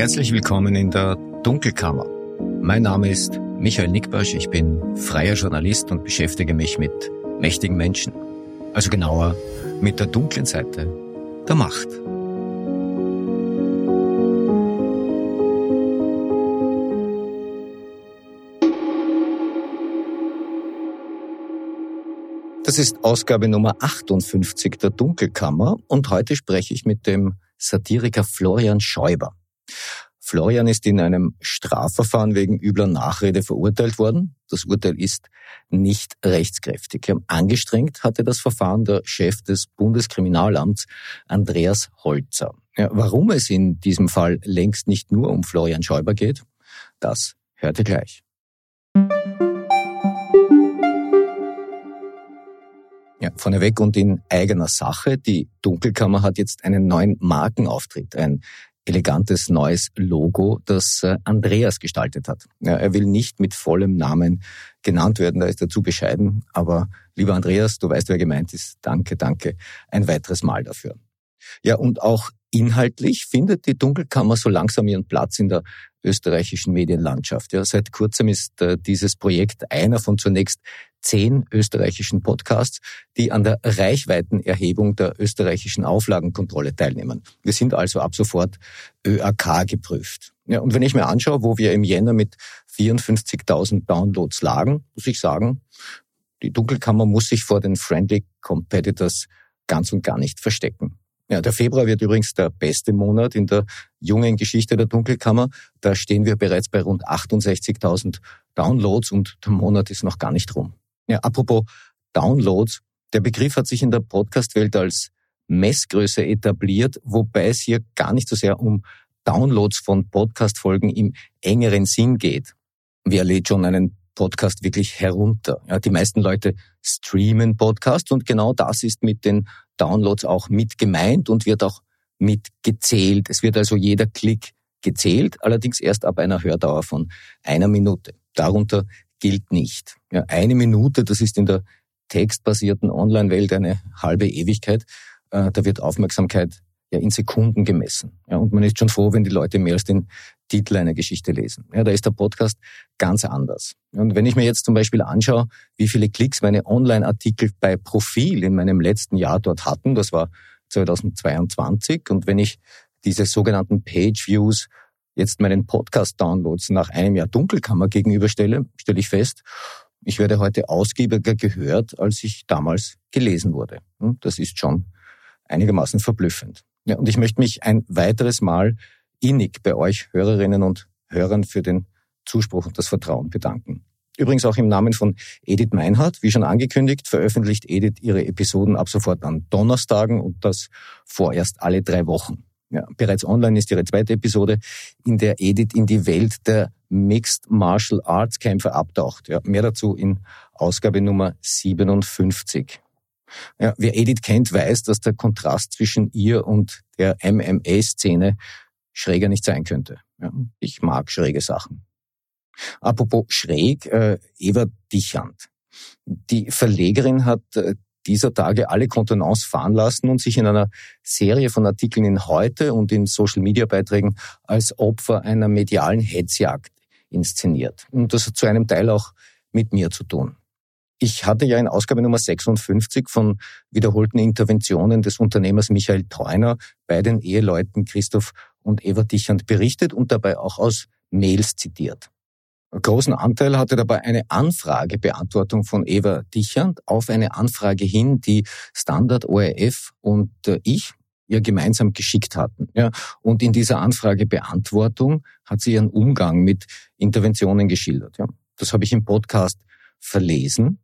Herzlich willkommen in der Dunkelkammer. Mein Name ist Michael Nickbasch, ich bin freier Journalist und beschäftige mich mit mächtigen Menschen. Also genauer mit der dunklen Seite der Macht. Das ist Ausgabe Nummer 58 der Dunkelkammer und heute spreche ich mit dem Satiriker Florian Schäuber. Florian ist in einem Strafverfahren wegen übler Nachrede verurteilt worden. Das Urteil ist nicht rechtskräftig. Angestrengt hatte das Verfahren der Chef des Bundeskriminalamts Andreas Holzer. Ja, warum es in diesem Fall längst nicht nur um Florian Schäuber geht, das hört ihr gleich. Ja, vorneweg und in eigener Sache. Die Dunkelkammer hat jetzt einen neuen Markenauftritt, ein elegantes neues Logo, das äh, Andreas gestaltet hat. Ja, er will nicht mit vollem Namen genannt werden, da ist er zu bescheiden. Aber lieber Andreas, du weißt, wer gemeint ist. Danke, danke. Ein weiteres Mal dafür. Ja, und auch inhaltlich findet die Dunkelkammer so langsam ihren Platz in der österreichischen Medienlandschaft. Ja, seit kurzem ist äh, dieses Projekt einer von zunächst zehn österreichischen Podcasts, die an der Reichweitenerhebung der österreichischen Auflagenkontrolle teilnehmen. Wir sind also ab sofort ÖAK geprüft. Ja, und wenn ich mir anschaue, wo wir im Jänner mit 54.000 Downloads lagen, muss ich sagen, die Dunkelkammer muss sich vor den Friendly Competitors ganz und gar nicht verstecken. Ja, der Februar wird übrigens der beste Monat in der jungen Geschichte der Dunkelkammer. Da stehen wir bereits bei rund 68.000 Downloads und der Monat ist noch gar nicht rum. Ja, apropos Downloads. Der Begriff hat sich in der Podcast-Welt als Messgröße etabliert, wobei es hier gar nicht so sehr um Downloads von Podcast-Folgen im engeren Sinn geht. Wer lädt schon einen Podcast wirklich herunter? Ja, die meisten Leute streamen Podcast und genau das ist mit den Downloads auch mit gemeint und wird auch mit gezählt. Es wird also jeder Klick gezählt, allerdings erst ab einer Hördauer von einer Minute. Darunter gilt nicht. Ja, eine Minute, das ist in der textbasierten Online-Welt eine halbe Ewigkeit. Äh, da wird Aufmerksamkeit ja in Sekunden gemessen. Ja, und man ist schon froh, wenn die Leute mehr als den Titel einer Geschichte lesen. Ja, da ist der Podcast ganz anders. Und wenn ich mir jetzt zum Beispiel anschaue, wie viele Klicks meine Online-Artikel bei Profil in meinem letzten Jahr dort hatten, das war 2022, und wenn ich diese sogenannten Page-Views jetzt meinen Podcast-Downloads nach einem Jahr Dunkelkammer gegenüberstelle, stelle ich fest, ich werde heute ausgiebiger gehört, als ich damals gelesen wurde. Das ist schon einigermaßen verblüffend. Ja, und ich möchte mich ein weiteres Mal innig bei euch Hörerinnen und Hörern für den Zuspruch und das Vertrauen bedanken. Übrigens auch im Namen von Edith Meinhardt, wie schon angekündigt, veröffentlicht Edith ihre Episoden ab sofort an Donnerstagen und das vorerst alle drei Wochen. Ja, bereits online ist ihre zweite Episode, in der Edith in die Welt der Mixed Martial Arts Kämpfer abtaucht. Ja, mehr dazu in Ausgabe Nummer 57. Ja, wer Edith kennt, weiß, dass der Kontrast zwischen ihr und der MMA-Szene schräger nicht sein könnte. Ja, ich mag schräge Sachen. Apropos schräg, äh, Eva Dichand. Die Verlegerin hat äh, dieser Tage alle Kontenance fahren lassen und sich in einer Serie von Artikeln in Heute und in Social-Media-Beiträgen als Opfer einer medialen Hetzjagd inszeniert. Und das hat zu einem Teil auch mit mir zu tun. Ich hatte ja in Ausgabe Nummer 56 von wiederholten Interventionen des Unternehmers Michael Theuner bei den Eheleuten Christoph und Eva Dichand berichtet und dabei auch aus Mails zitiert. Großen Anteil hatte dabei eine Anfragebeantwortung von Eva Dichand auf eine Anfrage hin, die Standard ORF und äh, ich ihr gemeinsam geschickt hatten. Ja, und in dieser Anfragebeantwortung hat sie ihren Umgang mit Interventionen geschildert. Ja, das habe ich im Podcast verlesen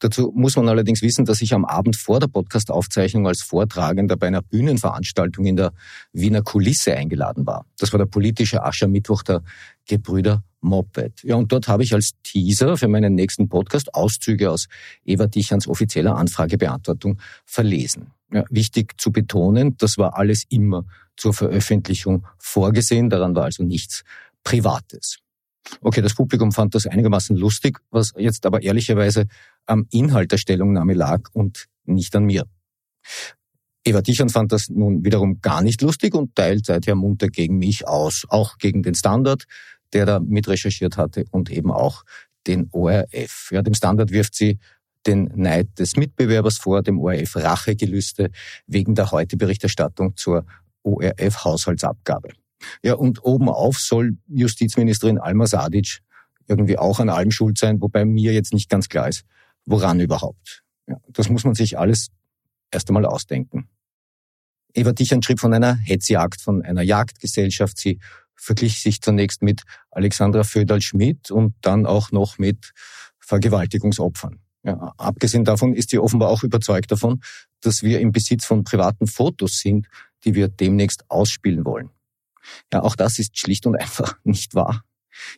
Dazu muss man allerdings wissen, dass ich am Abend vor der Podcast-Aufzeichnung als Vortragender bei einer Bühnenveranstaltung in der Wiener Kulisse eingeladen war. Das war der politische Aschermittwoch der Gebrüder Moped. Ja, und dort habe ich als Teaser für meinen nächsten Podcast Auszüge aus Eva Dichans offizieller Anfragebeantwortung verlesen. Ja, wichtig zu betonen, das war alles immer zur Veröffentlichung vorgesehen, daran war also nichts Privates. Okay, das Publikum fand das einigermaßen lustig, was jetzt aber ehrlicherweise am Inhalt der Stellungnahme lag und nicht an mir. Eva Dichern fand das nun wiederum gar nicht lustig und teilt seither munter gegen mich aus, auch gegen den Standard, der da mitrecherchiert hatte und eben auch den ORF. Ja, dem Standard wirft sie den Neid des Mitbewerbers vor, dem ORF Rachegelüste wegen der heute Berichterstattung zur ORF-Haushaltsabgabe. Ja, und obenauf soll Justizministerin Alma Sadic irgendwie auch an allem schuld sein, wobei mir jetzt nicht ganz klar ist, woran überhaupt. Ja, das muss man sich alles erst einmal ausdenken. Eva Dichern schrieb von einer Hetzjagd, von einer Jagdgesellschaft. Sie verglich sich zunächst mit Alexandra Föderl-Schmidt und dann auch noch mit Vergewaltigungsopfern. Ja, abgesehen davon ist sie offenbar auch überzeugt davon, dass wir im Besitz von privaten Fotos sind, die wir demnächst ausspielen wollen. Ja, auch das ist schlicht und einfach nicht wahr.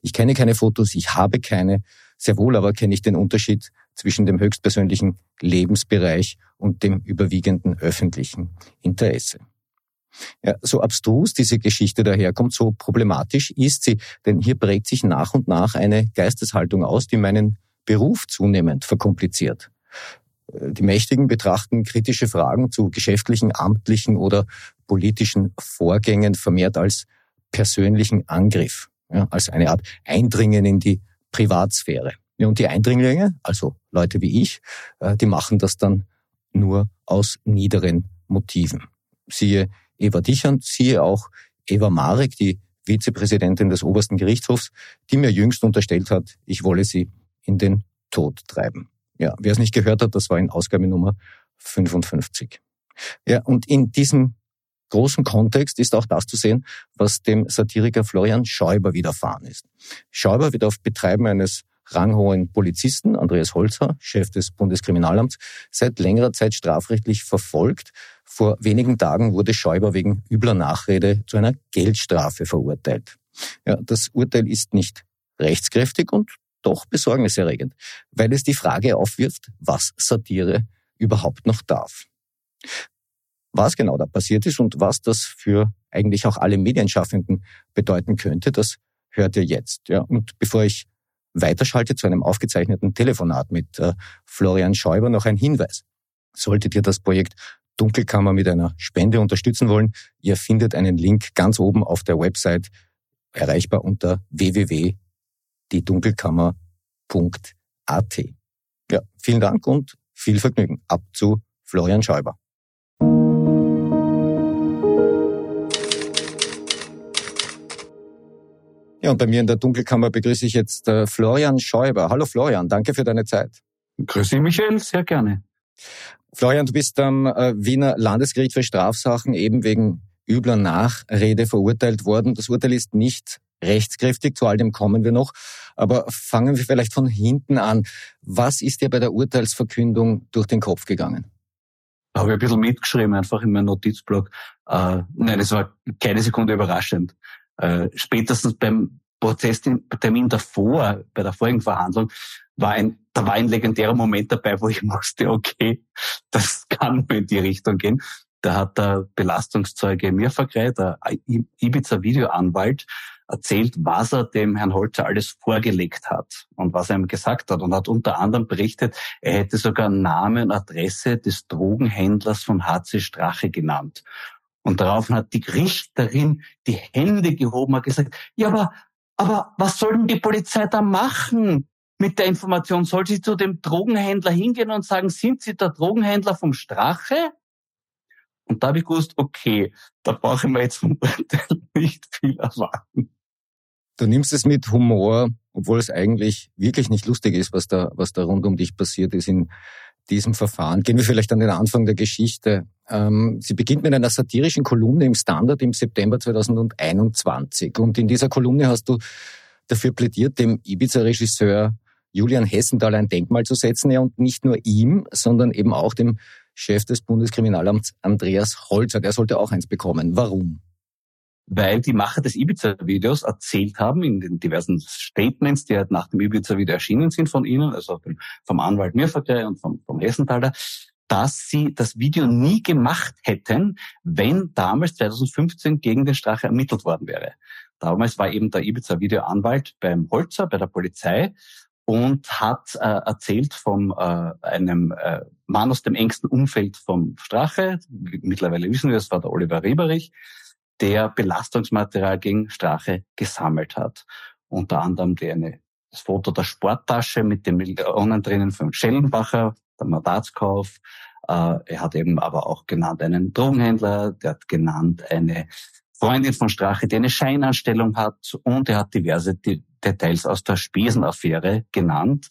Ich kenne keine Fotos, ich habe keine. Sehr wohl aber kenne ich den Unterschied zwischen dem höchstpersönlichen Lebensbereich und dem überwiegenden öffentlichen Interesse. Ja, so abstrus diese Geschichte daherkommt, so problematisch ist sie, denn hier prägt sich nach und nach eine Geisteshaltung aus, die meinen Beruf zunehmend verkompliziert. Die Mächtigen betrachten kritische Fragen zu geschäftlichen, amtlichen oder politischen Vorgängen vermehrt als persönlichen Angriff, ja, als eine Art Eindringen in die Privatsphäre. Ja, und die Eindringlinge, also Leute wie ich, äh, die machen das dann nur aus niederen Motiven. Siehe Eva Dichern, siehe auch Eva Marek, die Vizepräsidentin des obersten Gerichtshofs, die mir jüngst unterstellt hat, ich wolle sie in den Tod treiben. Ja, wer es nicht gehört hat, das war in Ausgabe Nummer 55. Ja, und in diesem großen Kontext ist auch das zu sehen, was dem Satiriker Florian Schäuber widerfahren ist. Schäuber wird auf Betreiben eines ranghohen Polizisten, Andreas Holzer, Chef des Bundeskriminalamts, seit längerer Zeit strafrechtlich verfolgt. Vor wenigen Tagen wurde Schäuber wegen übler Nachrede zu einer Geldstrafe verurteilt. Ja, das Urteil ist nicht rechtskräftig und doch besorgniserregend, weil es die Frage aufwirft, was Satire überhaupt noch darf. Was genau da passiert ist und was das für eigentlich auch alle Medienschaffenden bedeuten könnte, das hört ihr jetzt. Ja, und bevor ich weiterschalte zu einem aufgezeichneten Telefonat mit äh, Florian Schäuber noch ein Hinweis. Solltet ihr das Projekt Dunkelkammer mit einer Spende unterstützen wollen, ihr findet einen Link ganz oben auf der Website, erreichbar unter www.diedunkelkammer.at. Ja, vielen Dank und viel Vergnügen. Ab zu Florian Schäuber. Ja, und bei mir in der Dunkelkammer begrüße ich jetzt äh, Florian Schäuber. Hallo Florian, danke für deine Zeit. Grüße Michael, sehr gerne. Florian, du bist am äh, Wiener Landesgericht für Strafsachen eben wegen übler Nachrede verurteilt worden. Das Urteil ist nicht rechtskräftig, zu all dem kommen wir noch. Aber fangen wir vielleicht von hinten an. Was ist dir bei der Urteilsverkündung durch den Kopf gegangen? Da habe ich ein bisschen mitgeschrieben, einfach in meinem Notizblock. Äh, nein, es war keine Sekunde überraschend. Äh, spätestens beim Prozesstermin davor, bei der vorigen Verhandlung, war ein, da war ein legendärer Moment dabei, wo ich wusste, okay, das kann nur in die Richtung gehen. Da hat der Belastungszeuge Mirfakrei, der Ibiza-Videoanwalt, erzählt, was er dem Herrn Holzer alles vorgelegt hat und was er ihm gesagt hat und hat unter anderem berichtet, er hätte sogar Name und Adresse des Drogenhändlers von HC Strache genannt. Und daraufhin hat die Richterin die Hände gehoben und gesagt, ja, aber, aber was soll denn die Polizei da machen mit der Information? Soll sie zu dem Drogenhändler hingehen und sagen, sind Sie der Drogenhändler vom Strache? Und da habe ich gewusst, okay, da brauche ich mir jetzt vom Urteil nicht viel erwarten. Du nimmst es mit Humor, obwohl es eigentlich wirklich nicht lustig ist, was da, was da rund um dich passiert ist in diesem Verfahren. Gehen wir vielleicht an den Anfang der Geschichte. Ähm, sie beginnt mit einer satirischen Kolumne im Standard im September 2021. Und in dieser Kolumne hast du dafür plädiert, dem Ibiza-Regisseur Julian Hessenthal ein Denkmal zu setzen. Ja, und nicht nur ihm, sondern eben auch dem Chef des Bundeskriminalamts Andreas Holzer. Der sollte auch eins bekommen. Warum? Weil die Macher des Ibiza-Videos erzählt haben in den diversen Statements, die halt nach dem Ibiza-Video erschienen sind von ihnen, also vom Anwalt Mirfakrei und vom, vom Hessenthaler, dass sie das Video nie gemacht hätten, wenn damals 2015 gegen den Strache ermittelt worden wäre. Damals war eben der Ibiza-Video-Anwalt beim Holzer, bei der Polizei und hat äh, erzählt von äh, einem äh, Mann aus dem engsten Umfeld vom Strache, mittlerweile wissen wir, es war der Oliver Rieberich, der Belastungsmaterial gegen Strache gesammelt hat. Unter anderem die eine, das Foto der Sporttasche mit den Millionen drinnen von Schellenbacher, der Mandatskauf. Äh, er hat eben aber auch genannt einen Drogenhändler, der hat genannt eine Freundin von Strache, die eine Scheinanstellung hat und er hat diverse Details aus der Spesenaffäre genannt,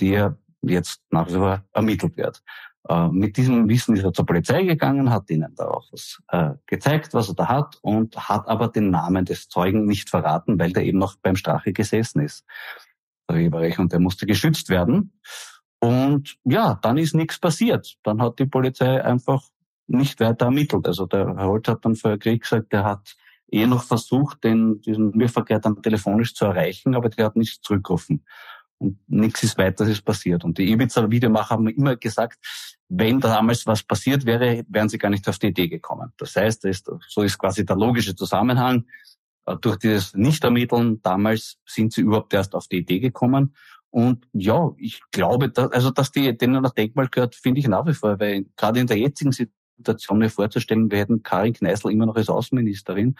die er jetzt nach wie vor ermittelt wird. Äh, mit diesem Wissen ist er zur Polizei gegangen, hat ihnen da auch was äh, gezeigt, was er da hat und hat aber den Namen des Zeugen nicht verraten, weil der eben noch beim Strache gesessen ist. Der Weberich und der musste geschützt werden. Und ja, dann ist nichts passiert. Dann hat die Polizei einfach nicht weiter ermittelt. Also der Herr Holt hat dann vor Krieg gesagt, er hat eh noch versucht, den, diesen Müllverkehr dann telefonisch zu erreichen, aber der hat nichts zurückgerufen. Und nichts ist weiteres passiert. Und die Ibiza-Videomacher haben immer gesagt, wenn damals was passiert wäre, wären sie gar nicht auf die Idee gekommen. Das heißt, so ist quasi der logische Zusammenhang. Äh, durch dieses Nichtermitteln damals sind sie überhaupt erst auf die Idee gekommen. Und ja, ich glaube, dass, also dass die denen das Denkmal gehört, finde ich nach wie vor, weil gerade in der jetzigen Situation mir vorzustellen, wir hätten Karin Kneißl immer noch als Außenministerin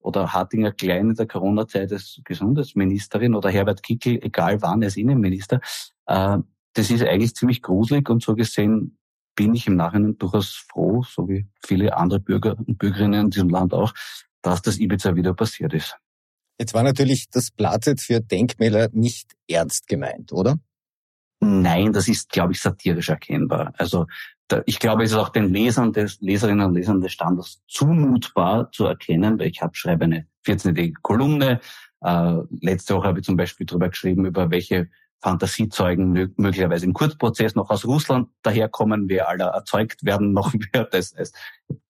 oder Hartinger Klein in der Corona-Zeit als Gesundheitsministerin oder Herbert Kickel, egal wann, als Innenminister. Äh, das ist eigentlich ziemlich gruselig und so gesehen bin ich im Nachhinein durchaus froh, so wie viele andere Bürger und Bürgerinnen in diesem Land auch, dass das Ibiza wieder passiert ist. Jetzt war natürlich das Platzet für Denkmäler nicht ernst gemeint, oder? Nein, das ist, glaube ich, satirisch erkennbar. Also ich glaube, es ist auch den Lesern des Leserinnen und Lesern des Standards zumutbar zu erkennen, weil ich habe schreibe eine 14-tägige Kolumne. Äh, letzte Woche habe ich zum Beispiel darüber geschrieben, über welche Fantasiezeugen möglicherweise im Kurzprozess noch aus Russland daherkommen, wer alle erzeugt werden noch wird. Das heißt,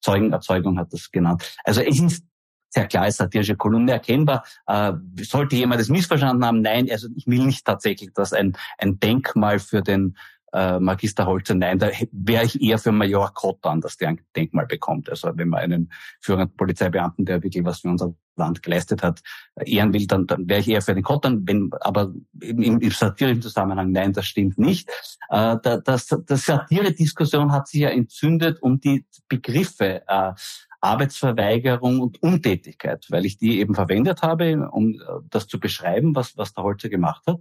Zeugenerzeugung hat das genannt. Also es ist sehr klar als satirische Kolumne erkennbar. Äh, sollte jemand das missverstanden haben, nein, also ich will nicht tatsächlich, dass ein, ein Denkmal für den äh, Magister Holzer, nein, da wäre ich eher für Major Kottan, dass der ein Denkmal bekommt. Also wenn man einen führenden Polizeibeamten, der wirklich was für unser Land geleistet hat, ehren will, dann, dann wäre ich eher für den Kottan. Wenn, aber im, im satirischen Zusammenhang, nein, das stimmt nicht. Äh, das, das Satire-Diskussion hat sich ja entzündet um die Begriffe äh, Arbeitsverweigerung und Untätigkeit, weil ich die eben verwendet habe, um äh, das zu beschreiben, was, was der Holzer gemacht hat.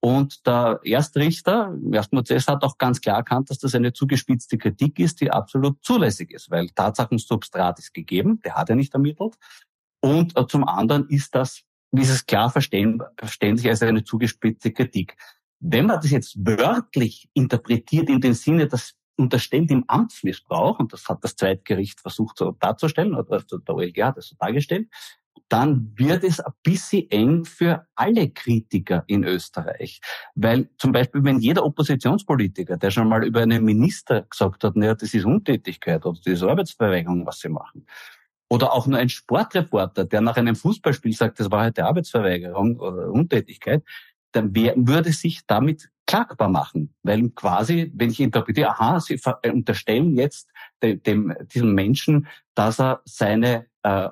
Und der Erstrichter Prozess hat auch ganz klar erkannt, dass das eine zugespitzte Kritik ist, die absolut zulässig ist, weil Tatsachensubstrat ist gegeben, der hat er nicht ermittelt. Und äh, zum anderen ist das, ist es klar verständlich als eine zugespitzte Kritik. Wenn man das jetzt wörtlich interpretiert in dem Sinne, dass unterstellt im Amtsmissbrauch, und das hat das Zweitgericht versucht so darzustellen, oder der OLG hat das so dargestellt, dann wird es ein bisschen eng für alle Kritiker in Österreich. Weil zum Beispiel, wenn jeder Oppositionspolitiker, der schon mal über einen Minister gesagt hat, naja, das ist Untätigkeit oder das ist Arbeitsverweigerung, was sie machen. Oder auch nur ein Sportreporter, der nach einem Fußballspiel sagt, das war halt Arbeitsverweigerung oder Untätigkeit, dann würde sich damit klagbar machen. Weil quasi, wenn ich interpretiere, aha, Sie unterstellen jetzt dem, dem, diesem Menschen, dass er seine äh,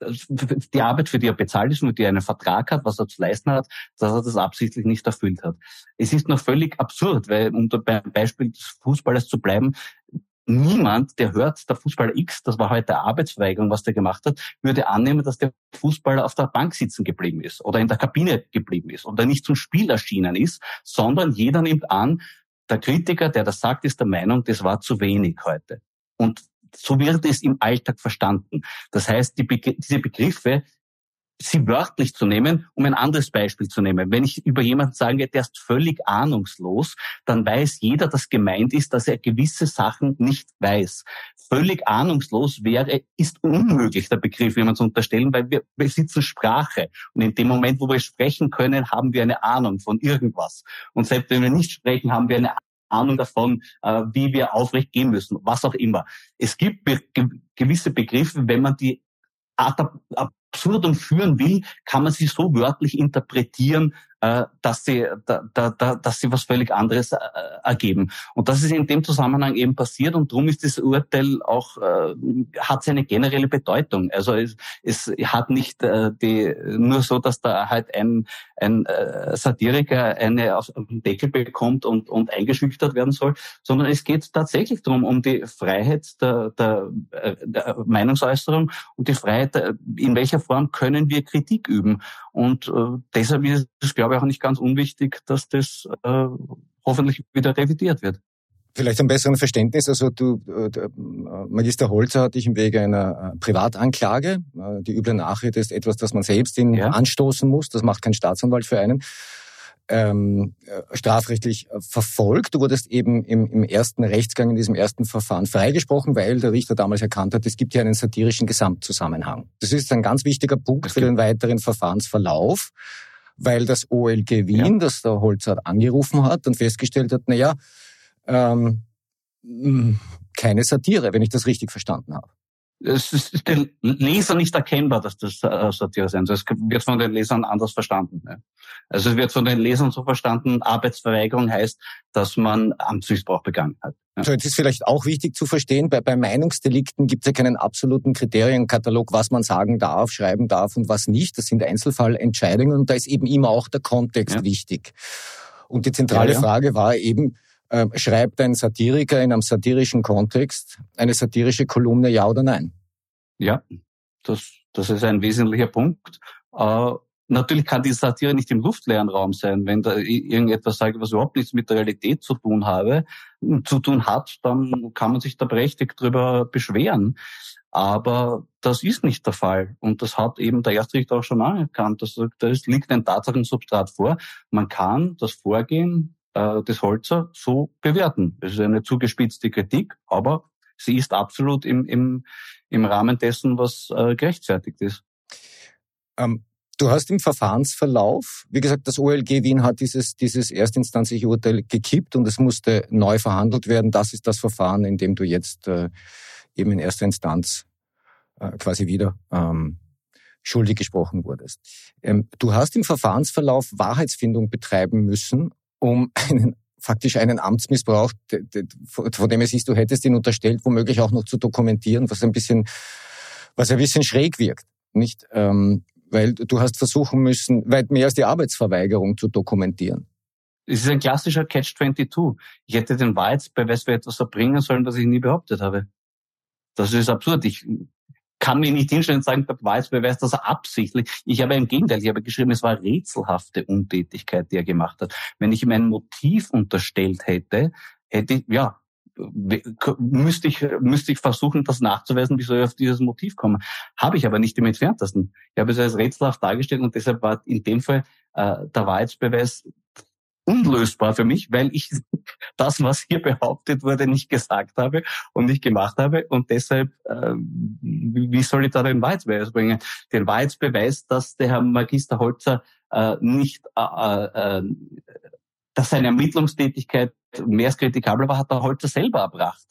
die Arbeit, für die er bezahlt ist und die er einen Vertrag hat, was er zu leisten hat, dass er das absichtlich nicht erfüllt hat. Es ist noch völlig absurd, weil um beim Beispiel des Fußballers zu bleiben, niemand, der hört, der Fußballer X, das war heute Arbeitsverweigerung, was der gemacht hat, würde annehmen, dass der Fußballer auf der Bank sitzen geblieben ist oder in der Kabine geblieben ist oder nicht zum Spiel erschienen ist, sondern jeder nimmt an, der Kritiker, der das sagt, ist der Meinung, das war zu wenig heute. Und so wird es im Alltag verstanden. Das heißt, die Be diese Begriffe sie wörtlich zu nehmen, um ein anderes Beispiel zu nehmen. Wenn ich über jemanden sage, der ist völlig ahnungslos, dann weiß jeder, dass gemeint ist, dass er gewisse Sachen nicht weiß. Völlig ahnungslos wäre, ist unmöglich, der Begriff jemand zu unterstellen, weil wir besitzen Sprache. Und in dem Moment, wo wir sprechen können, haben wir eine Ahnung von irgendwas. Und selbst wenn wir nicht sprechen, haben wir eine Ahnung davon, äh, wie wir aufrecht gehen müssen, was auch immer. Es gibt gewisse Begriffe, wenn man die ad absurdum führen will, kann man sie so wörtlich interpretieren, dass sie, da, da, dass sie was völlig anderes äh, ergeben. Und das ist in dem Zusammenhang eben passiert und darum ist das Urteil auch, äh, hat seine generelle Bedeutung. Also es, es hat nicht äh, die, nur so, dass da halt ein, ein äh, Satiriker eine auf den Deckel bekommt und, und eingeschüchtert werden soll, sondern es geht tatsächlich darum, um die Freiheit der, der, äh, der Meinungsäußerung und die Freiheit, äh, in welcher Form können wir Kritik üben. Und äh, deshalb ist es, glaube ich, auch nicht ganz unwichtig, dass das äh, hoffentlich wieder revidiert wird. Vielleicht ein besseren Verständnis. Also du, äh, Magister Holzer hat dich im Wege einer äh, Privatanklage. Äh, die üble Nachrede ist etwas, das man selbst in ja. anstoßen muss. Das macht kein Staatsanwalt für einen. Ähm, strafrechtlich verfolgt. Du wurdest eben im, im ersten Rechtsgang, in diesem ersten Verfahren freigesprochen, weil der Richter damals erkannt hat, es gibt hier einen satirischen Gesamtzusammenhang. Das ist ein ganz wichtiger Punkt für den weiteren Verfahrensverlauf, weil das OLG Wien, ja. das der Holzer angerufen hat und festgestellt hat, na ja, ähm, hm, keine Satire, wenn ich das richtig verstanden habe. Es ist den Leser nicht erkennbar, dass das äh, Satire sein soll. Es wird von den Lesern anders verstanden. Also es wird von den Lesern so verstanden, Arbeitsverweigerung heißt, dass man Amtsmissbrauch begangen hat. So, jetzt ist vielleicht auch wichtig zu verstehen, bei, bei Meinungsdelikten gibt es ja keinen absoluten Kriterienkatalog, was man sagen darf, schreiben darf und was nicht. Das sind Einzelfallentscheidungen und da ist eben immer auch der Kontext ja. wichtig. Und die zentrale ja, ja. Frage war eben, äh, schreibt ein Satiriker in einem satirischen Kontext eine satirische Kolumne, ja oder nein? Ja, das, das ist ein wesentlicher Punkt. Äh, natürlich kann die Satire nicht im luftleeren Raum sein. Wenn da irgendetwas sage, was überhaupt nichts mit der Realität zu tun habe, zu tun hat, dann kann man sich da berechtigt drüber beschweren. Aber das ist nicht der Fall. Und das hat eben der Erstrichter auch schon anerkannt. Das, das liegt ein Tatsachensubstrat vor. Man kann das Vorgehen äh, des Holzer so bewerten. Es ist eine zugespitzte Kritik, aber sie ist absolut im, im, im Rahmen dessen, was äh, gerechtfertigt ist. Ähm, du hast im Verfahrensverlauf, wie gesagt, das OLG Wien hat dieses, dieses erstinstanzliche Urteil gekippt und es musste neu verhandelt werden. Das ist das Verfahren, in dem du jetzt äh, eben in erster Instanz äh, quasi wieder ähm, schuldig gesprochen wurdest. Ähm, du hast im Verfahrensverlauf Wahrheitsfindung betreiben müssen um einen faktisch einen Amtsmissbrauch, von dem es ist, du hättest ihn unterstellt, womöglich auch noch zu dokumentieren, was ein bisschen, was ein bisschen schräg wirkt, nicht? Ähm, weil du hast versuchen müssen, weit mehr als die Arbeitsverweigerung zu dokumentieren. Es ist ein klassischer Catch-22. Ich hätte den Wahrheitsbeweis für etwas erbringen sollen, was ich nie behauptet habe. Das ist absurd. Ich kann mir nicht hinstellen und sagen, der Weiß beweist das absichtlich. Ich habe im Gegenteil, ich habe geschrieben, es war rätselhafte Untätigkeit, die er gemacht hat. Wenn ich ihm ein Motiv unterstellt hätte, hätte ich, ja, müsste ich, müsste ich versuchen, das nachzuweisen, wieso ich auf dieses Motiv komme. Habe ich aber nicht im entferntesten. Ich habe es als rätselhaft dargestellt und deshalb war in dem Fall äh, der Wahrheitsbeweis unlösbar für mich, weil ich das, was hier behauptet wurde, nicht gesagt habe und nicht gemacht habe. Und deshalb, äh, wie soll ich da den Wahrheitsbeweis bringen? Den Wahrheitsbeweis, dass der Herr Magister Holzer äh, nicht, äh, äh, dass seine Ermittlungstätigkeit mehr als kritikabel war, hat der Holzer selber erbracht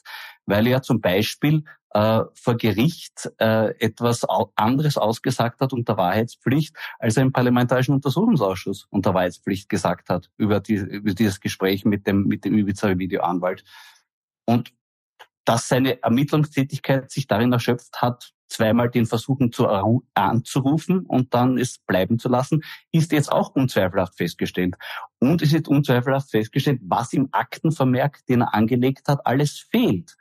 weil er zum Beispiel äh, vor Gericht äh, etwas anderes ausgesagt hat unter Wahrheitspflicht, als er im Parlamentarischen Untersuchungsausschuss unter Wahrheitspflicht gesagt hat über, die, über dieses Gespräch mit dem, mit dem Ibiza-Videoanwalt. Und dass seine Ermittlungstätigkeit sich darin erschöpft hat, zweimal den Versuchen zu anzurufen und dann es bleiben zu lassen, ist jetzt auch unzweifelhaft festgestellt. Und es ist unzweifelhaft festgestellt, was im Aktenvermerk, den er angelegt hat, alles fehlt.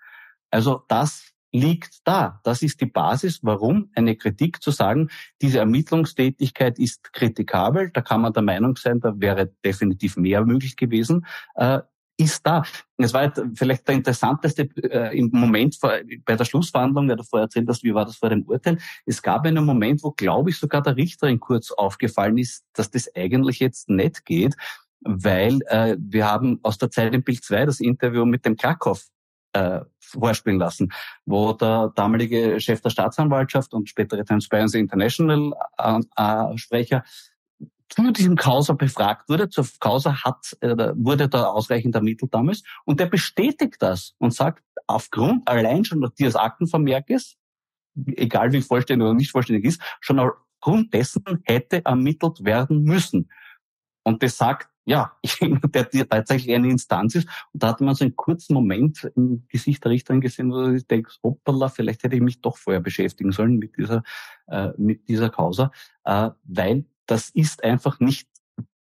Also das liegt da. Das ist die Basis, warum eine Kritik zu sagen, diese Ermittlungstätigkeit ist kritikabel, da kann man der Meinung sein, da wäre definitiv mehr möglich gewesen, äh, ist da. Es war vielleicht der interessanteste äh, im Moment vor, bei der Schlussverhandlung, weil du vorher erzählt hast, wie war das vor dem Urteil. Es gab einen Moment, wo, glaube ich, sogar der Richterin kurz aufgefallen ist, dass das eigentlich jetzt nicht geht, weil äh, wir haben aus der Zeit im Bild 2 das Interview mit dem Krakow äh, vorspielen lassen, wo der damalige Chef der Staatsanwaltschaft und spätere Transparency International äh, äh, Sprecher zu diesem Causa befragt wurde. Zur Causa hat, äh, wurde da ausreichend ermittelt damals und der bestätigt das und sagt, aufgrund allein schon dieses Aktenvermerkes, egal wie vollständig oder nicht vollständig ist, schon aufgrund dessen hätte ermittelt werden müssen. Und das sagt, ja, der tatsächlich eine Instanz ist. Und da hatte man so einen kurzen Moment im Gesicht der Richterin gesehen, wo ich denke, hoppala, vielleicht hätte ich mich doch vorher beschäftigen sollen mit dieser, äh, mit dieser Causa, äh, weil das ist einfach nicht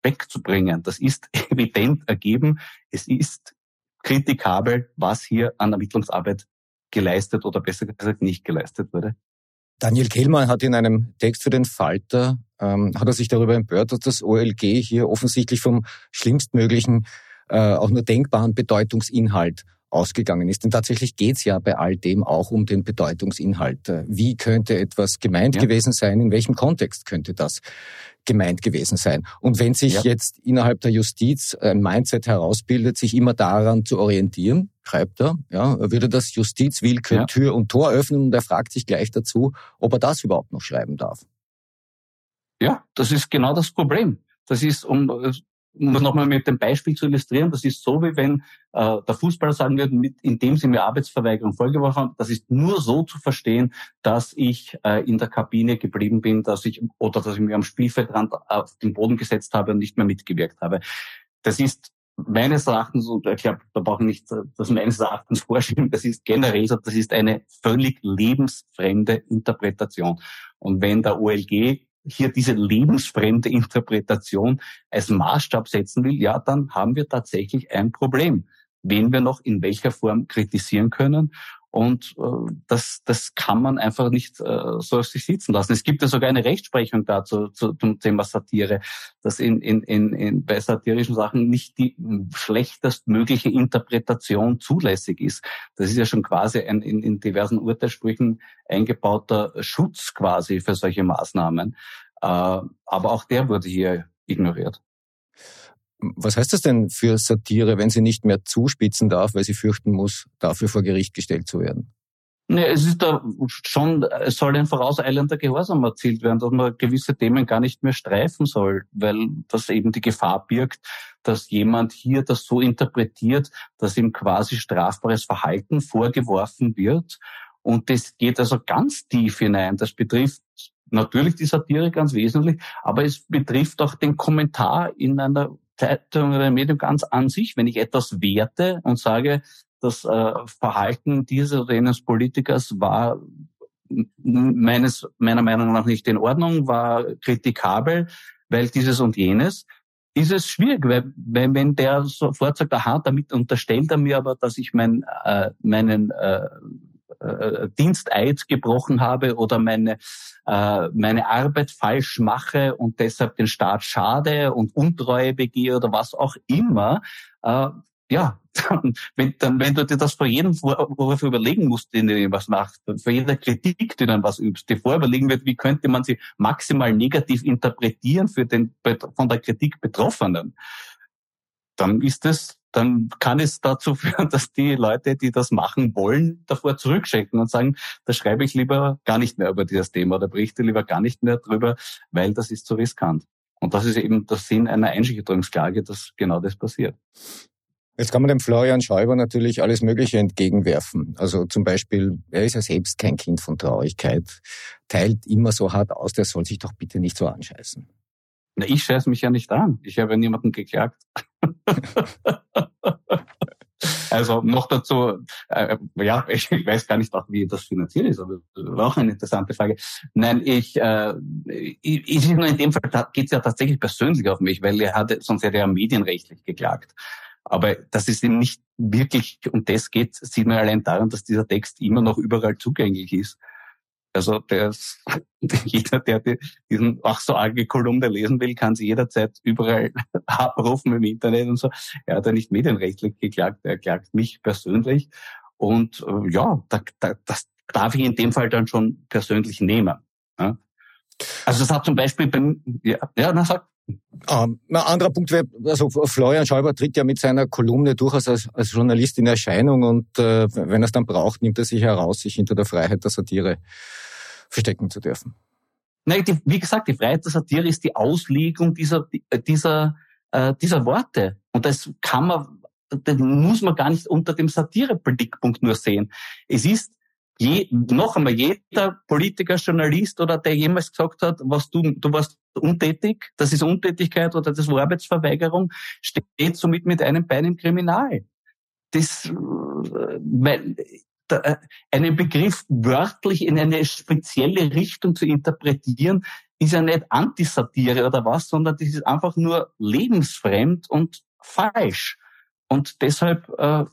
wegzubringen. Das ist evident ergeben. Es ist kritikabel, was hier an Ermittlungsarbeit geleistet oder besser gesagt nicht geleistet wurde. Daniel Kehlmann hat in einem Text für den Falter, ähm, hat er sich darüber empört, dass das OLG hier offensichtlich vom schlimmstmöglichen, äh, auch nur denkbaren Bedeutungsinhalt ausgegangen ist. Denn tatsächlich geht es ja bei all dem auch um den Bedeutungsinhalt. Wie könnte etwas gemeint ja. gewesen sein? In welchem Kontext könnte das gemeint gewesen sein? Und wenn sich ja. jetzt innerhalb der Justiz ein Mindset herausbildet, sich immer daran zu orientieren, schreibt er, ja, würde das Justizwillkür ja. Tür und Tor öffnen und er fragt sich gleich dazu, ob er das überhaupt noch schreiben darf. Ja, das ist genau das Problem. Das ist, um um das nochmal mit dem Beispiel zu illustrieren, das ist so, wie wenn äh, der Fußballer sagen würde, mit, indem sie mir Arbeitsverweigerung vorgeworfen haben, das ist nur so zu verstehen, dass ich äh, in der Kabine geblieben bin, dass ich oder dass ich mir am Spielfeldrand auf den Boden gesetzt habe und nicht mehr mitgewirkt habe. Das ist meines Erachtens, und ich glaube, da brauchen wir nicht das meines Erachtens vorschieben, das ist generell so, das ist eine völlig lebensfremde Interpretation. Und wenn der OLG hier diese lebensfremde Interpretation als Maßstab setzen will, ja, dann haben wir tatsächlich ein Problem, wen wir noch in welcher Form kritisieren können. Und äh, das, das kann man einfach nicht äh, so auf sich sitzen lassen. Es gibt ja sogar eine Rechtsprechung dazu zu, zum Thema Satire, dass in, in, in, in, bei satirischen Sachen nicht die schlechtestmögliche Interpretation zulässig ist. Das ist ja schon quasi ein in, in diversen Urteilssprüchen eingebauter Schutz quasi für solche Maßnahmen. Äh, aber auch der wurde hier ignoriert. Was heißt das denn für Satire, wenn sie nicht mehr zuspitzen darf, weil sie fürchten muss, dafür vor Gericht gestellt zu werden? Nee, es ist da schon, es soll ein vorauseilender Gehorsam erzielt werden, dass man gewisse Themen gar nicht mehr streifen soll, weil das eben die Gefahr birgt, dass jemand hier das so interpretiert, dass ihm quasi strafbares Verhalten vorgeworfen wird. Und das geht also ganz tief hinein. Das betrifft natürlich die Satire ganz wesentlich, aber es betrifft auch den Kommentar in einer Zeitung oder Medium ganz an sich, wenn ich etwas werte und sage, das äh, Verhalten dieses oder jenes Politikers war meines, meiner Meinung nach nicht in Ordnung, war kritikabel, weil dieses und jenes, ist es schwierig, weil, weil wenn der sofort sagt, aha, damit unterstellt er mir aber, dass ich mein, äh, meinen äh, äh, Diensteid gebrochen habe oder meine, äh, meine Arbeit falsch mache und deshalb den Staat schade und Untreue begehe oder was auch immer, äh, ja, wenn, dann, wenn du dir das vor jedem Vorwurf überlegen musst, den du was machst, vor jeder Kritik, die dann was übst, dir vorüberlegen wird, wie könnte man sie maximal negativ interpretieren für den von der Kritik Betroffenen, dann ist es dann kann es dazu führen, dass die Leute, die das machen wollen, davor zurückschrecken und sagen, da schreibe ich lieber gar nicht mehr über dieses Thema oder berichte lieber gar nicht mehr drüber, weil das ist zu riskant. Und das ist eben der Sinn einer Einschüchterungsklage, dass genau das passiert. Jetzt kann man dem Florian Schäuber natürlich alles Mögliche entgegenwerfen. Also zum Beispiel, er ist ja selbst kein Kind von Traurigkeit, teilt immer so hart aus, der soll sich doch bitte nicht so anscheißen. Na, ich scheiße mich ja nicht an. Ich habe ja niemanden geklagt. also noch dazu, äh, ja, ich weiß gar nicht auch, wie das finanziert ist, aber das war auch eine interessante Frage. Nein, ich, äh, ich, ich nur in dem Fall geht es ja tatsächlich persönlich auf mich, weil er hatte, sonst hätte er medienrechtlich geklagt. Aber das ist ihm nicht wirklich, und das geht, sieht man allein daran, dass dieser Text immer noch überall zugänglich ist. Also der ist, jeder, der diesen auch so arge Kolumne lesen will, kann sie jederzeit überall abrufen im Internet und so. Er hat ja nicht medienrechtlich geklagt, er klagt mich persönlich. Und äh, ja, da, da, das darf ich in dem Fall dann schon persönlich nehmen. Ja? Also das hat zum Beispiel beim, ja, ja na sag. Ähm, ein anderer Punkt wäre, also Florian Schäuber tritt ja mit seiner Kolumne durchaus als, als Journalist in Erscheinung und äh, wenn er es dann braucht, nimmt er sich heraus, sich hinter der Freiheit der Satire verstecken zu dürfen. Nein, die, wie gesagt, die Freiheit der Satire ist die Auslegung dieser, dieser, äh, dieser Worte. Und das kann man, das muss man gar nicht unter dem Satireblickpunkt nur sehen. Es ist je, noch einmal, jeder Politiker, Journalist oder der jemals gesagt hat, was du, du warst untätig, das ist Untätigkeit oder das war Arbeitsverweigerung, steht somit mit einem Bein im Kriminal. Das, äh, weil, äh, einen Begriff wörtlich in eine spezielle Richtung zu interpretieren, ist ja nicht Antisatire oder was, sondern das ist einfach nur lebensfremd und falsch. Und deshalb äh,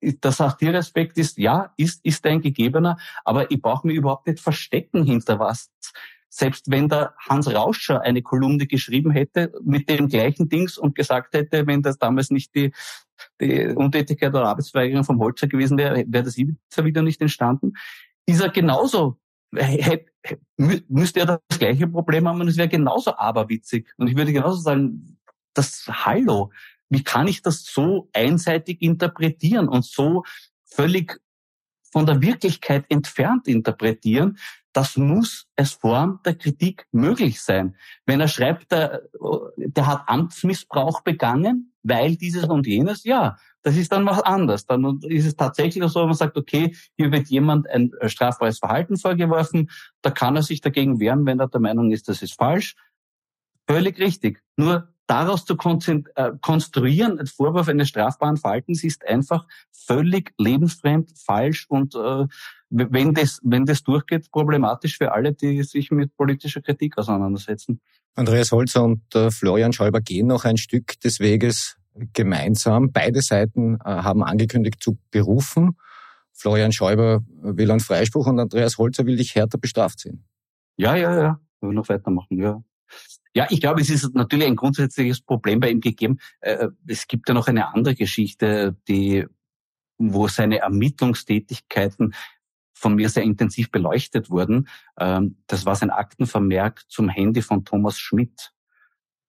der Satirespekt ist, ja, ist, ist ein gegebener, aber ich brauche mich überhaupt nicht verstecken hinter was. Selbst wenn der Hans Rauscher eine Kolumne geschrieben hätte mit dem gleichen Dings und gesagt hätte, wenn das damals nicht die, die Untätigkeit oder Arbeitsverweigerung vom Holzer gewesen wäre, wäre das Ibiza wieder nicht entstanden, ist er genauso, hätte, müsste er das gleiche Problem haben und es wäre genauso aberwitzig. Und ich würde genauso sagen, das Hallo, wie kann ich das so einseitig interpretieren und so völlig von der Wirklichkeit entfernt interpretieren? Das muss als Form der Kritik möglich sein. Wenn er schreibt, der, der hat Amtsmissbrauch begangen, weil dieses und jenes, ja, das ist dann was anderes. Dann ist es tatsächlich so, man sagt, okay, hier wird jemand ein strafbares Verhalten vorgeworfen, da kann er sich dagegen wehren, wenn er der Meinung ist, das ist falsch. Völlig richtig. Nur daraus zu äh, konstruieren, ein Vorwurf eines strafbaren Verhaltens ist einfach völlig lebensfremd, falsch und äh, wenn das, wenn das durchgeht, problematisch für alle, die sich mit politischer Kritik auseinandersetzen. Andreas Holzer und äh, Florian Schäuber gehen noch ein Stück des Weges gemeinsam. Beide Seiten äh, haben angekündigt zu berufen. Florian Schäuber will einen Freispruch und Andreas Holzer will dich härter bestraft sehen. Ja, ja, ja. Wir noch weitermachen, ja. Ja, ich glaube, es ist natürlich ein grundsätzliches Problem bei ihm gegeben. Äh, es gibt ja noch eine andere Geschichte, die, wo seine Ermittlungstätigkeiten von mir sehr intensiv beleuchtet wurden. Ähm, das war sein Aktenvermerk zum Handy von Thomas Schmidt.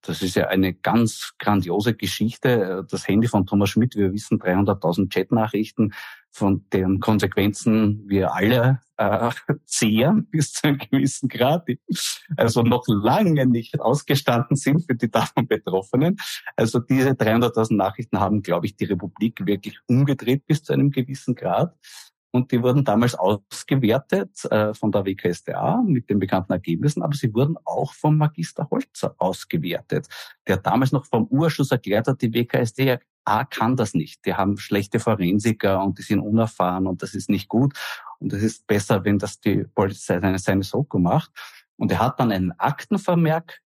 Das ist ja eine ganz grandiose Geschichte. Das Handy von Thomas Schmidt, wir wissen 300.000 Chatnachrichten, von deren Konsequenzen wir alle äh, zehren bis zu einem gewissen Grad, die also noch lange nicht ausgestanden sind für die davon Betroffenen. Also diese 300.000 Nachrichten haben, glaube ich, die Republik wirklich umgedreht bis zu einem gewissen Grad und die wurden damals ausgewertet äh, von der WKSDA mit den bekannten Ergebnissen, aber sie wurden auch vom Magister Holzer ausgewertet, der damals noch vom Urschuss erklärt hat, die WKSDA kann das nicht. Die haben schlechte Forensiker und die sind unerfahren und das ist nicht gut und es ist besser, wenn das die Polizei seine, seine Soko macht. Und er hat dann einen Aktenvermerk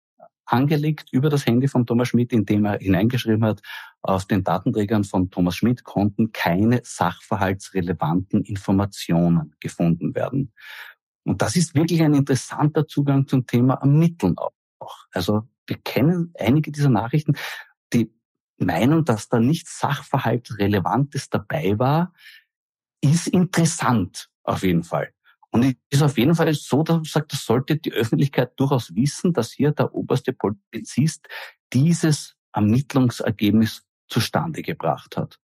angelegt über das Handy von Thomas Schmidt, in dem er hineingeschrieben hat, auf den Datenträgern von Thomas Schmidt konnten keine sachverhaltsrelevanten Informationen gefunden werden. Und das ist wirklich ein interessanter Zugang zum Thema Ermitteln auch. Also wir kennen einige dieser Nachrichten, meinen, dass da nichts Sachverhaltsrelevantes dabei war, ist interessant auf jeden Fall. Und es ist auf jeden Fall so, dass man sagt, das sollte die Öffentlichkeit durchaus wissen, dass hier der oberste Polizist dieses Ermittlungsergebnis zustande gebracht hat.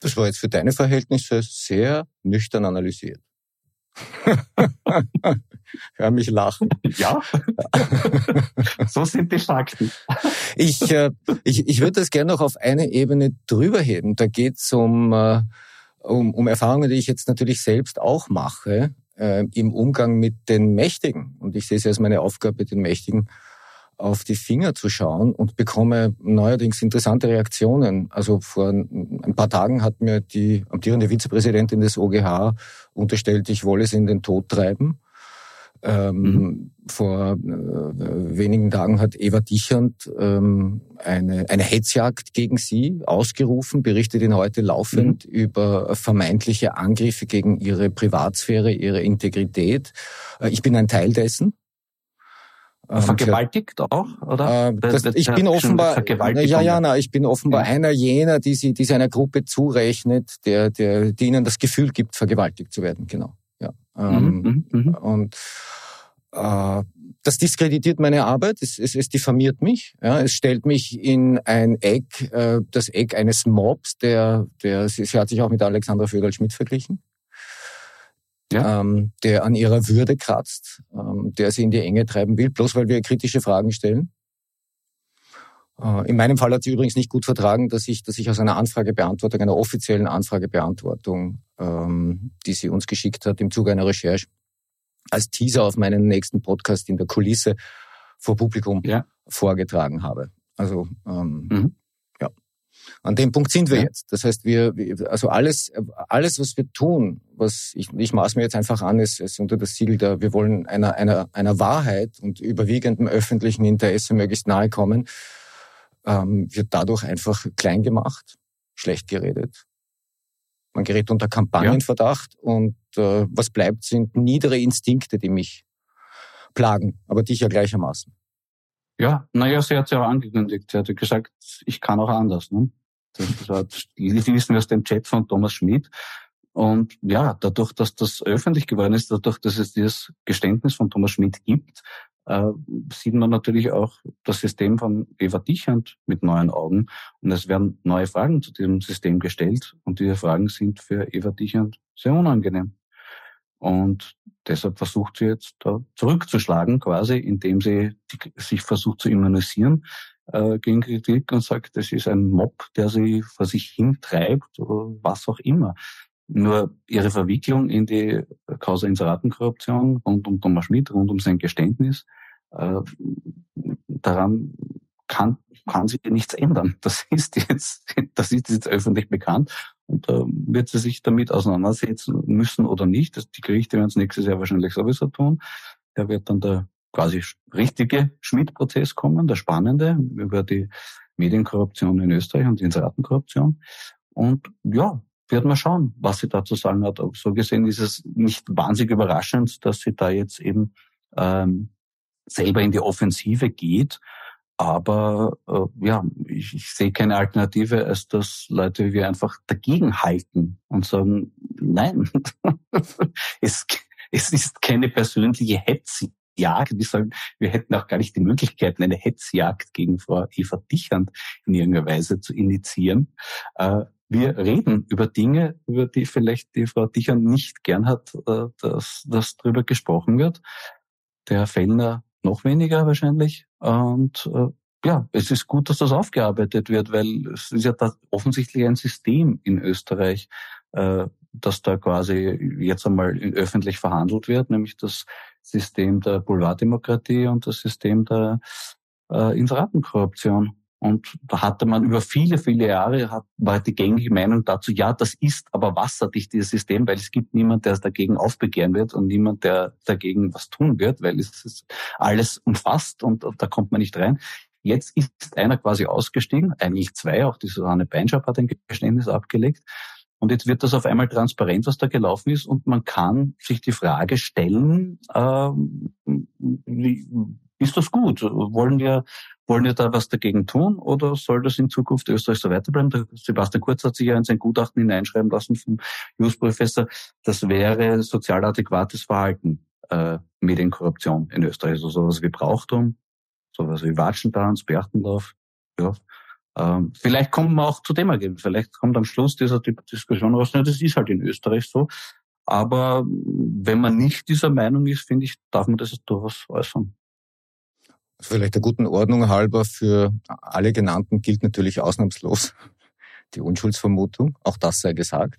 Das war jetzt für deine Verhältnisse sehr nüchtern analysiert. Hör mich lachen. Ja, so sind die Fakten. Ich, äh, ich, ich würde das gerne noch auf eine Ebene drüber heben. Da geht es um, äh, um, um Erfahrungen, die ich jetzt natürlich selbst auch mache äh, im Umgang mit den Mächtigen. Und ich sehe es als meine Aufgabe, den Mächtigen auf die Finger zu schauen und bekomme neuerdings interessante Reaktionen. Also vor ein paar Tagen hat mir die amtierende Vizepräsidentin des OGH unterstellt, ich wolle es in den Tod treiben. Ähm, mhm. Vor äh, wenigen Tagen hat Eva Dichand ähm, eine, eine Hetzjagd gegen sie ausgerufen, berichtet ihn heute laufend mhm. über vermeintliche Angriffe gegen ihre Privatsphäre, ihre Integrität. Äh, ich bin ein Teil dessen. Ähm, vergewaltigt auch, oder? Äh, das, ich bin offenbar, ja, ja, na, ich bin offenbar ja. einer jener, die sie, die sie einer Gruppe zurechnet, der, der, die ihnen das Gefühl gibt, vergewaltigt zu werden, genau. Ja. Ähm, mhm, mhm. und äh, das diskreditiert meine Arbeit, es, es, es diffamiert mich, ja, es stellt mich in ein Eck, äh, das Eck eines Mobs, der, der, sie, sie hat sich auch mit Alexandra Föderl-Schmidt verglichen, ja. ähm, der an ihrer Würde kratzt, ähm, der sie in die Enge treiben will, bloß weil wir kritische Fragen stellen. Äh, in meinem Fall hat sie übrigens nicht gut vertragen, dass ich, dass ich aus einer Anfragebeantwortung, einer offiziellen Anfragebeantwortung ähm, die sie uns geschickt hat im Zuge einer Recherche, als Teaser auf meinen nächsten Podcast in der Kulisse vor Publikum ja. vorgetragen habe. Also ähm, mhm. ja, an dem Punkt sind wir ja. jetzt. Das heißt, wir, also alles, alles, was wir tun, was ich, ich maß mir jetzt einfach an, ist, ist unter das Siegel der, wir wollen einer, einer, einer Wahrheit und überwiegendem öffentlichen Interesse möglichst nahe kommen, ähm, wird dadurch einfach klein gemacht, schlecht geredet. Man gerät unter Kampagnenverdacht ja. und äh, was bleibt, sind niedere Instinkte, die mich plagen, aber dich ja gleichermaßen. Ja, naja, sie hat ja auch angekündigt. Sie hat ja gesagt, ich kann auch anders. Ne? Das hat, wissen wir aus dem Chat von Thomas Schmidt. Und ja, dadurch, dass das öffentlich geworden ist, dadurch, dass es dieses Geständnis von Thomas Schmidt gibt, äh, sieht man natürlich auch das System von Eva Dichand mit neuen Augen. Und es werden neue Fragen zu diesem System gestellt. Und diese Fragen sind für Eva Dichand sehr unangenehm. Und deshalb versucht sie jetzt da zurückzuschlagen, quasi, indem sie sich versucht zu immunisieren äh, gegen Kritik und sagt, das ist ein Mob, der sie vor sich hintreibt oder was auch immer. Nur ihre Verwicklung in die Causa Inseratenkorruption rund um Thomas Schmidt, rund um sein Geständnis, äh, daran kann, kann sich nichts ändern. Das ist jetzt, das ist jetzt öffentlich bekannt und da äh, wird sie sich damit auseinandersetzen müssen oder nicht. Die Gerichte werden es nächstes Jahr wahrscheinlich sowieso tun. Da wird dann der quasi richtige Schmidt-Prozess kommen, der spannende, über die Medienkorruption in Österreich und die Inseratenkorruption. Und ja, wird man schauen, was sie dazu sagen hat. So gesehen ist es nicht wahnsinnig überraschend, dass sie da jetzt eben ähm, selber in die Offensive geht aber äh, ja, ich, ich sehe keine Alternative, als dass Leute wie wir einfach dagegen halten und sagen, nein, es, es ist keine persönliche Hetzjagd. Wir sagen, wir hätten auch gar nicht die Möglichkeit, eine Hetzjagd gegen Frau Eva Dichand in irgendeiner Weise zu initiieren. Wir reden über Dinge, über die vielleicht die Frau Dichand nicht gern hat, äh, dass, dass darüber gesprochen wird. Der Herr Fellner noch weniger wahrscheinlich. Und äh, ja, es ist gut, dass das aufgearbeitet wird, weil es ist ja offensichtlich ein System in Österreich, äh, das da quasi jetzt einmal öffentlich verhandelt wird, nämlich das System der Boulevarddemokratie und das System der äh, Inseratenkorruption. Und da hatte man über viele, viele Jahre, hat, war die gängige Meinung dazu, ja, das ist aber wasserdicht, dieses System, weil es gibt niemand, der es dagegen aufbegehren wird und niemand, der dagegen was tun wird, weil es ist alles umfasst und, da kommt man nicht rein. Jetzt ist einer quasi ausgestiegen, eigentlich zwei, auch die Susanne Beinschab hat ein Geständnis abgelegt. Und jetzt wird das auf einmal transparent, was da gelaufen ist, und man kann sich die Frage stellen, äh, wie, ist das gut? Wollen wir, wollen wir da was dagegen tun oder soll das in Zukunft Österreich so weiterbleiben? Der Sebastian Kurz hat sich ja in sein Gutachten hineinschreiben lassen vom Just-Professor, das wäre sozial adäquates Verhalten, äh, Medienkorruption in Österreich. Also sowas wie Brauchtum, sowas wie Watschentanz, Berchtenlauf. Ja. Ähm, vielleicht kommen wir auch zu dem Ergebnis. Vielleicht kommt am Schluss dieser Diskussion raus, ja, das ist halt in Österreich so. Aber wenn man nicht dieser Meinung ist, finde ich, darf man das durchaus äußern. Vielleicht der guten Ordnung halber für alle genannten gilt natürlich ausnahmslos die Unschuldsvermutung. Auch das sei gesagt.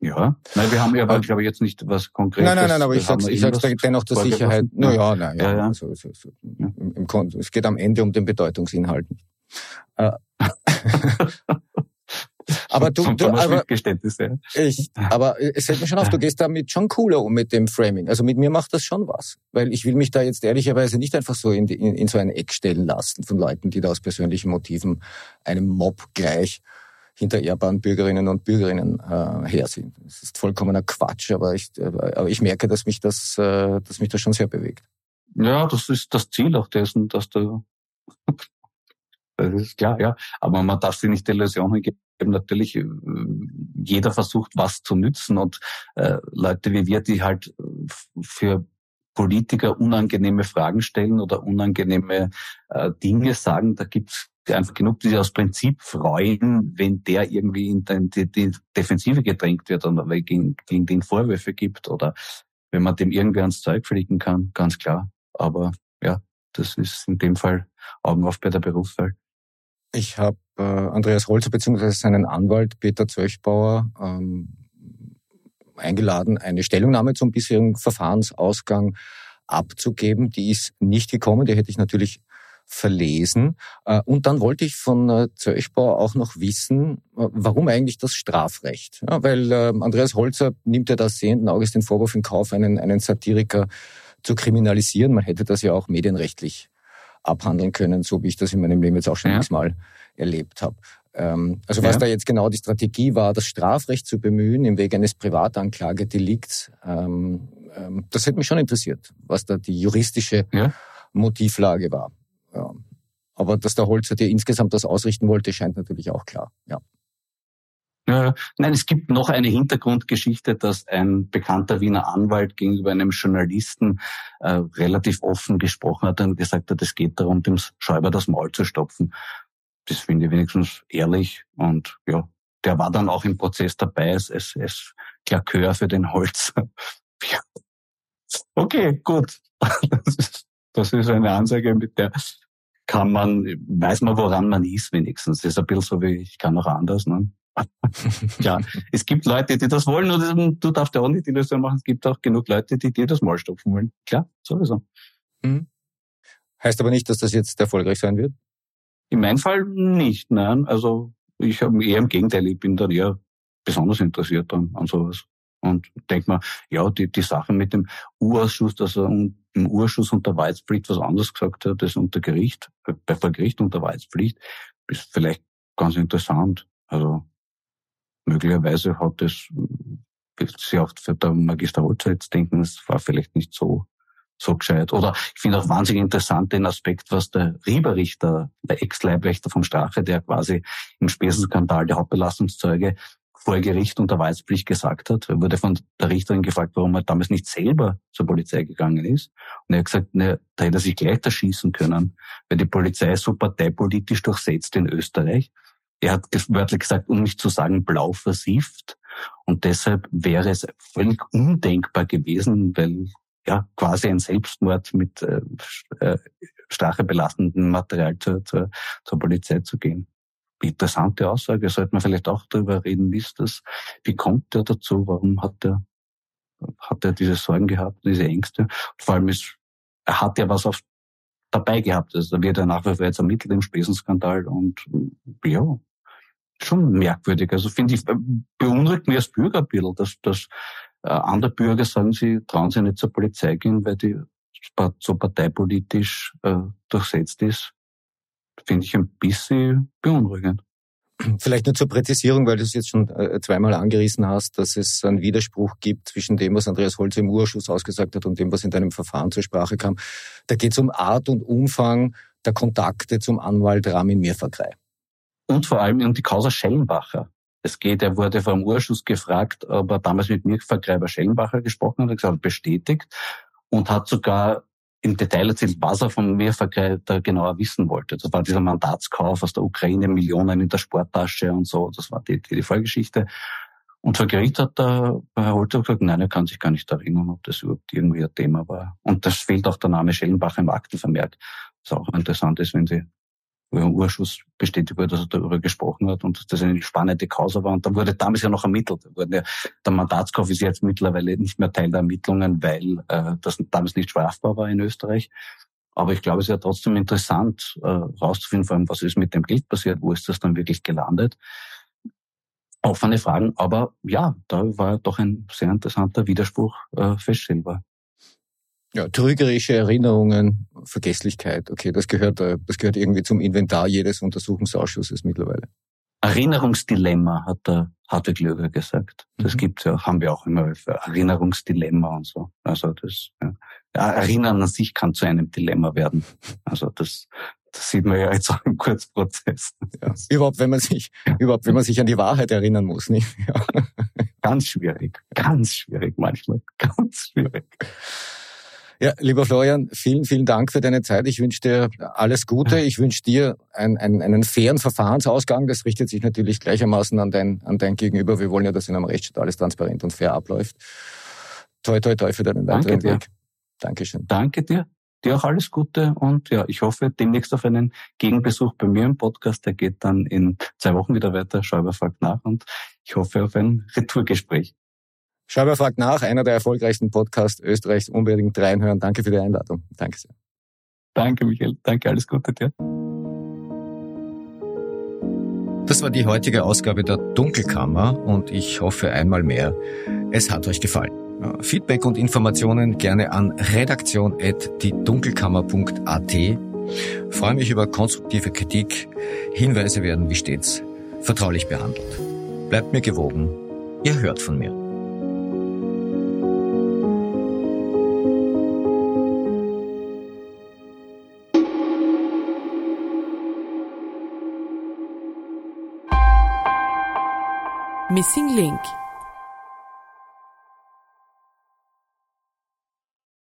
Ja, nein, wir haben ja aber, glaube ich, jetzt nicht was Konkretes. Nein, nein, nein, aber ich sag's, ich sag's dennoch der Sicherheit. Na ja, na ja. ja, ja. Also, so, so, ja. Im, im, es geht am Ende um den Bedeutungsinhalt. Äh, aber du, du aber, ich, aber es fällt mir schon auf, du gehst damit schon cooler um mit dem Framing. Also mit mir macht das schon was. Weil ich will mich da jetzt ehrlicherweise nicht einfach so in, die, in, in so ein Eck stellen lassen von Leuten, die da aus persönlichen Motiven einem Mob gleich hinter ehrbaren Bürgerinnen und Bürgerinnen äh, her sind. Das ist vollkommener Quatsch, aber ich, aber ich merke, dass mich das, äh, dass mich das schon sehr bewegt. Ja, das ist das Ziel auch dessen, dass du das ist klar, ja. Aber man darf sich nicht Illusionen geben. Natürlich, äh, jeder versucht, was zu nützen und äh, Leute wie wir, die halt für Politiker unangenehme Fragen stellen oder unangenehme äh, Dinge sagen, da gibt's einfach genug, die sich aus Prinzip freuen, wenn der irgendwie in die, die Defensive gedrängt wird oder gegen, gegen den Vorwürfe gibt oder wenn man dem irgendwie ans Zeug fliegen kann, ganz klar. Aber ja, das ist in dem Fall Augen auf bei der Berufswahl. Ich habe äh, Andreas Holzer beziehungsweise seinen Anwalt Peter Zöchbauer ähm, eingeladen, eine Stellungnahme zum bisherigen Verfahrensausgang abzugeben. Die ist nicht gekommen, die hätte ich natürlich verlesen. Äh, und dann wollte ich von äh, Zöchbau auch noch wissen, warum eigentlich das Strafrecht? Ja, weil Andreas Holzer nimmt ja das sehenden Auges den Vorwurf in Kauf, einen, einen Satiriker zu kriminalisieren. Man hätte das ja auch medienrechtlich abhandeln können, so wie ich das in meinem Leben jetzt auch schon ja. x-mal erlebt habe. Ähm, also was ja. da jetzt genau die Strategie war, das Strafrecht zu bemühen im Wege eines Privatanklagedelikts, ähm, ähm, das hätte mich schon interessiert, was da die juristische ja. Motivlage war. Ja. Aber dass der Holzer dir insgesamt das ausrichten wollte, scheint natürlich auch klar. Ja. Ja, nein, es gibt noch eine Hintergrundgeschichte, dass ein bekannter Wiener Anwalt gegenüber einem Journalisten äh, relativ offen gesprochen hat und gesagt hat, es geht darum, dem Schäuber das Maul zu stopfen. Das finde ich wenigstens ehrlich und ja, der war dann auch im Prozess dabei als, als, als Klakeur für den Holz. okay, gut. Das ist, das ist eine Ansage, mit der kann man, weiß man, woran man ist wenigstens. Das ist ein bisschen so wie, ich kann auch anders. Ne? ja, es gibt Leute, die das wollen und du darfst ja auch nicht die Illusion machen. Es gibt auch genug Leute, die dir das Mal stopfen wollen. Klar, sowieso. Mhm. Heißt aber nicht, dass das jetzt erfolgreich sein wird? In meinem Fall nicht, nein. Also ich habe eher im Gegenteil, ich bin dann eher besonders interessiert an, an sowas. Und denke mal, ja, die, die Sache mit dem U-Ausschuss, dass er im U-Ausschuss unter Wahrheitspflicht was anderes gesagt hat, als unter Gericht, bei vor Gericht unter Wahrheitspflicht, ist vielleicht ganz interessant. Also möglicherweise hat es sich auch für der Magister Holzer jetzt denken, es war vielleicht nicht so so gescheit. Oder ich finde auch wahnsinnig interessant den Aspekt, was der Rieberrichter, der Ex-Leibwächter vom Strache, der quasi im Spesenskandal der Hauptbelastungszeuge vor Gericht unter Weisspflicht gesagt hat. Er wurde von der Richterin gefragt, warum er damals nicht selber zur Polizei gegangen ist. Und er hat gesagt, ne, da hätte er sich gleich erschießen können, weil die Polizei so parteipolitisch durchsetzt in Österreich. Er hat wörtlich gesagt, um nicht zu sagen blau versifft. Und deshalb wäre es völlig undenkbar gewesen, weil ja quasi ein Selbstmord mit äh, äh, strafebelastendem Material zur, zur, zur Polizei zu gehen. Interessante Aussage, sollte man vielleicht auch darüber reden, wie ist das, wie kommt der dazu, warum hat er, hat er diese Sorgen gehabt, diese Ängste? Und vor allem ist, er hat ja was auf, dabei gehabt, also da wird er nach wie vor jetzt ermittelt im Spesenskandal und ja, schon merkwürdig. Also finde ich, beunruhigt mich als Bürger ein bisschen, dass, dass äh, andere Bürger sagen, sie trauen sich nicht zur Polizei gehen, weil die so parteipolitisch äh, durchsetzt ist. Finde ich ein bisschen beunruhigend. Vielleicht nur zur Präzisierung, weil du es jetzt schon äh, zweimal angerissen hast, dass es einen Widerspruch gibt zwischen dem, was Andreas Holz im Urschuss ausgesagt hat und dem, was in deinem Verfahren zur Sprache kam. Da geht es um Art und Umfang der Kontakte zum Anwalt Ramin Mirfakrei. Und vor allem um die Causa Schellenbacher. Es geht, er wurde vom Urschuss gefragt, ob er damals mit mir Vergräber Schellenbacher gesprochen hat, er gesagt, bestätigt und hat sogar im Detail erzählt, was er von mir da genauer wissen wollte. Das war dieser Mandatskauf aus der Ukraine, Millionen in der Sporttasche und so. Das war die, die, die Vorgeschichte. Und vor Gericht hat der Herr Holter gesagt, nein, er kann sich gar nicht erinnern, ob das überhaupt irgendwie ein Thema war. Und das fehlt auch der Name Schellenbacher im Aktenvermerk. Was auch interessant ist, wenn Sie im Urschuss bestätigt wurde, dass er darüber gesprochen hat und dass das eine spannende Causa war. Und dann wurde damals ja noch ermittelt. Ja, der Mandatskauf ist jetzt mittlerweile nicht mehr Teil der Ermittlungen, weil äh, das damals nicht strafbar war in Österreich. Aber ich glaube, es ist ja trotzdem interessant, äh, rauszufinden, vor allem, was ist mit dem Geld passiert, wo ist das dann wirklich gelandet. Offene Fragen, aber ja, da war doch ein sehr interessanter Widerspruch äh, feststellbar. Ja, trügerische Erinnerungen, Vergesslichkeit, okay, das gehört, äh, das gehört irgendwie zum Inventar jedes Untersuchungsausschusses mittlerweile. Erinnerungsdilemma, hat der Hartwig Löger gesagt. Das mhm. gibt's ja, haben wir auch immer für Erinnerungsdilemma und so. Also das, ja. ja. Erinnern an sich kann zu einem Dilemma werden. Also das, das sieht man ja jetzt auch im Kurzprozess. Ja. Überhaupt, wenn man sich, überhaupt, wenn man sich an die Wahrheit erinnern muss, nicht? Ja. Ganz schwierig, ganz schwierig manchmal, ganz schwierig. Ja, lieber Florian, vielen, vielen Dank für deine Zeit. Ich wünsche dir alles Gute. Ich wünsche dir einen, einen, einen fairen Verfahrensausgang. Das richtet sich natürlich gleichermaßen an dein, an dein Gegenüber. Wir wollen ja, dass in einem Rechtsstaat alles transparent und fair abläuft. Toi, toi, toi für deinen weiteren Danke Weg. Dankeschön. Danke dir. Dir auch alles Gute und ja, ich hoffe demnächst auf einen Gegenbesuch bei mir im Podcast. Der geht dann in zwei Wochen wieder weiter. Schäuber fragt nach und ich hoffe auf ein Retourgespräch. Schreiber fragt nach, einer der erfolgreichsten Podcasts Österreichs, unbedingt reinhören. Danke für die Einladung. Danke sehr. Danke, Michael. Danke, alles Gute dir. Das war die heutige Ausgabe der Dunkelkammer und ich hoffe einmal mehr, es hat euch gefallen. Feedback und Informationen gerne an redaktion.diedunkelkammer.at. Freue mich über konstruktive Kritik. Hinweise werden wie stets vertraulich behandelt. Bleibt mir gewogen. Ihr hört von mir. Missing Link